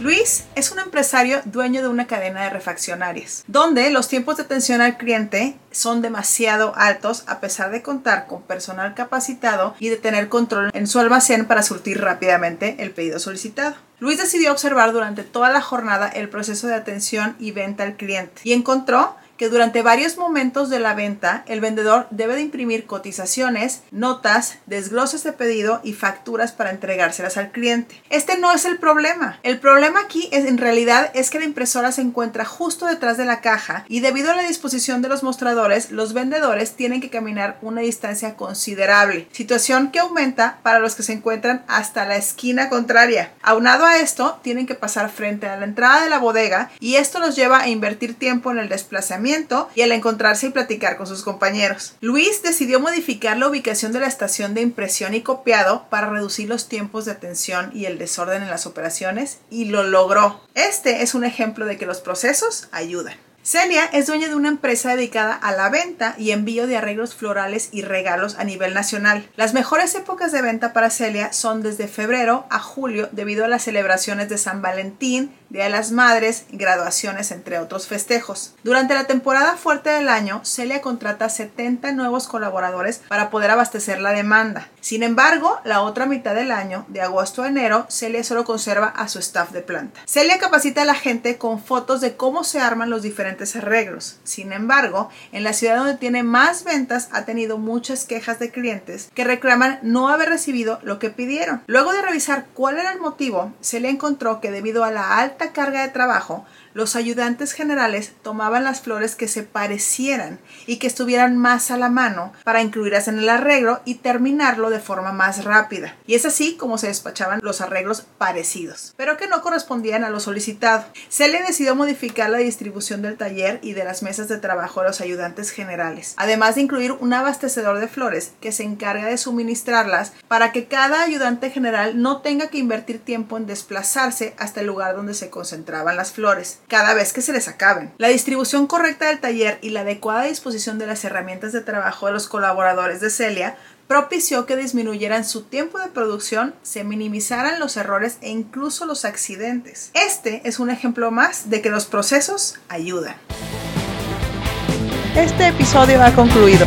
Luis es un empresario dueño de una cadena de refaccionarias, donde los tiempos de atención al cliente son demasiado altos a pesar de contar con personal capacitado y de tener control en su almacén para surtir rápidamente el pedido solicitado. Luis decidió observar durante toda la jornada el proceso de atención y venta al cliente y encontró que durante varios momentos de la venta el vendedor debe de imprimir cotizaciones, notas, desgloses de pedido y facturas para entregárselas al cliente. Este no es el problema. El problema aquí es, en realidad es que la impresora se encuentra justo detrás de la caja y debido a la disposición de los mostradores, los vendedores tienen que caminar una distancia considerable, situación que aumenta para los que se encuentran hasta la esquina contraria. Aunado a esto, tienen que pasar frente a la entrada de la bodega y esto los lleva a invertir tiempo en el desplazamiento y al encontrarse y platicar con sus compañeros. Luis decidió modificar la ubicación de la estación de impresión y copiado para reducir los tiempos de atención y el desorden en las operaciones y lo logró. Este es un ejemplo de que los procesos ayudan. Celia es dueña de una empresa dedicada a la venta y envío de arreglos florales y regalos a nivel nacional. Las mejores épocas de venta para Celia son desde febrero a julio debido a las celebraciones de San Valentín, Día de las Madres, graduaciones, entre otros festejos. Durante la temporada fuerte del año, Celia contrata 70 nuevos colaboradores para poder abastecer la demanda. Sin embargo, la otra mitad del año, de agosto a enero, Celia solo conserva a su staff de planta. Celia capacita a la gente con fotos de cómo se arman los diferentes arreglos. Sin embargo, en la ciudad donde tiene más ventas ha tenido muchas quejas de clientes que reclaman no haber recibido lo que pidieron. Luego de revisar cuál era el motivo, Celia encontró que debido a la alta carga de trabajo, los ayudantes generales tomaban las flores que se parecieran y que estuvieran más a la mano para incluirlas en el arreglo y terminarlo de forma más rápida. Y es así como se despachaban los arreglos parecidos, pero que no correspondían a lo solicitado. Se le decidió modificar la distribución del taller y de las mesas de trabajo a los ayudantes generales, además de incluir un abastecedor de flores que se encarga de suministrarlas para que cada ayudante general no tenga que invertir tiempo en desplazarse hasta el lugar donde concentraban las flores cada vez que se les acaben. La distribución correcta del taller y la adecuada disposición de las herramientas de trabajo de los colaboradores de Celia propició que disminuyeran su tiempo de producción, se minimizaran los errores e incluso los accidentes. Este es un ejemplo más de que los procesos ayudan. Este episodio ha concluido.